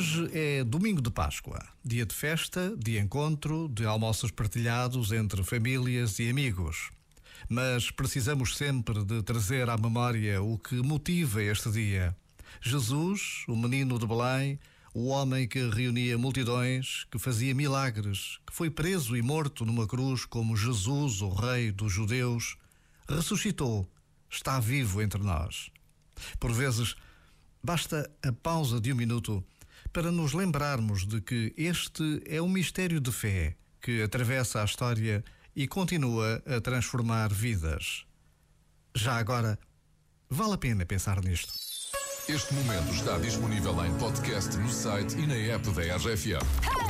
Hoje é domingo de Páscoa, dia de festa, de encontro, de almoços partilhados entre famílias e amigos. Mas precisamos sempre de trazer à memória o que motiva este dia. Jesus, o menino de Belém, o homem que reunia multidões, que fazia milagres, que foi preso e morto numa cruz como Jesus, o Rei dos Judeus, ressuscitou, está vivo entre nós. Por vezes, basta a pausa de um minuto para nos lembrarmos de que este é um mistério de fé que atravessa a história e continua a transformar vidas. Já agora, vale a pena pensar nisto. Este momento está disponível em podcast no site e na app da RFM.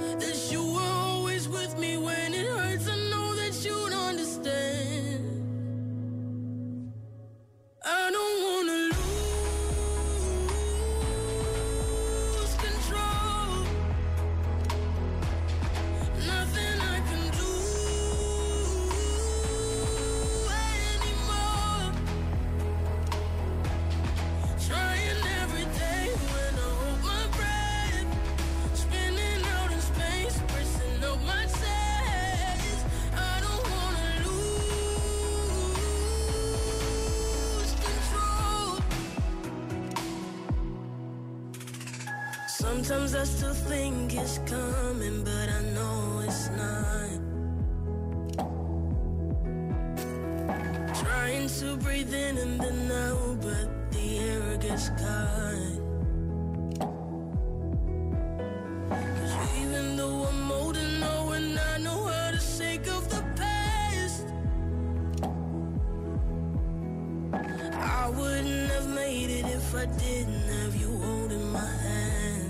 That you Sometimes I still think it's coming, but I know it's not. Trying to breathe in and then out, but the air gets caught. 'Cause even though I'm old and know I know how to shake off the past, I wouldn't have made it if I didn't have you holding my hand.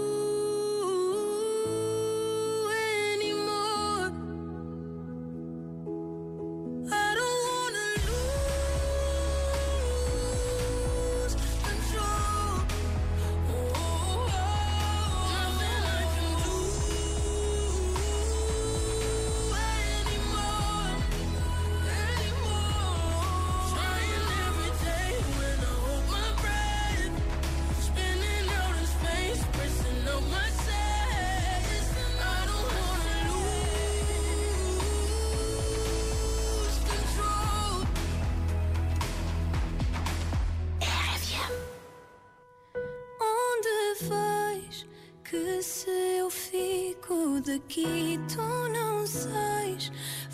Que se eu fico daqui, tu não sais.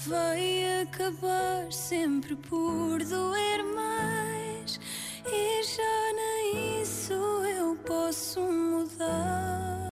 Vai acabar sempre por doer mais. E já nem isso eu posso mudar.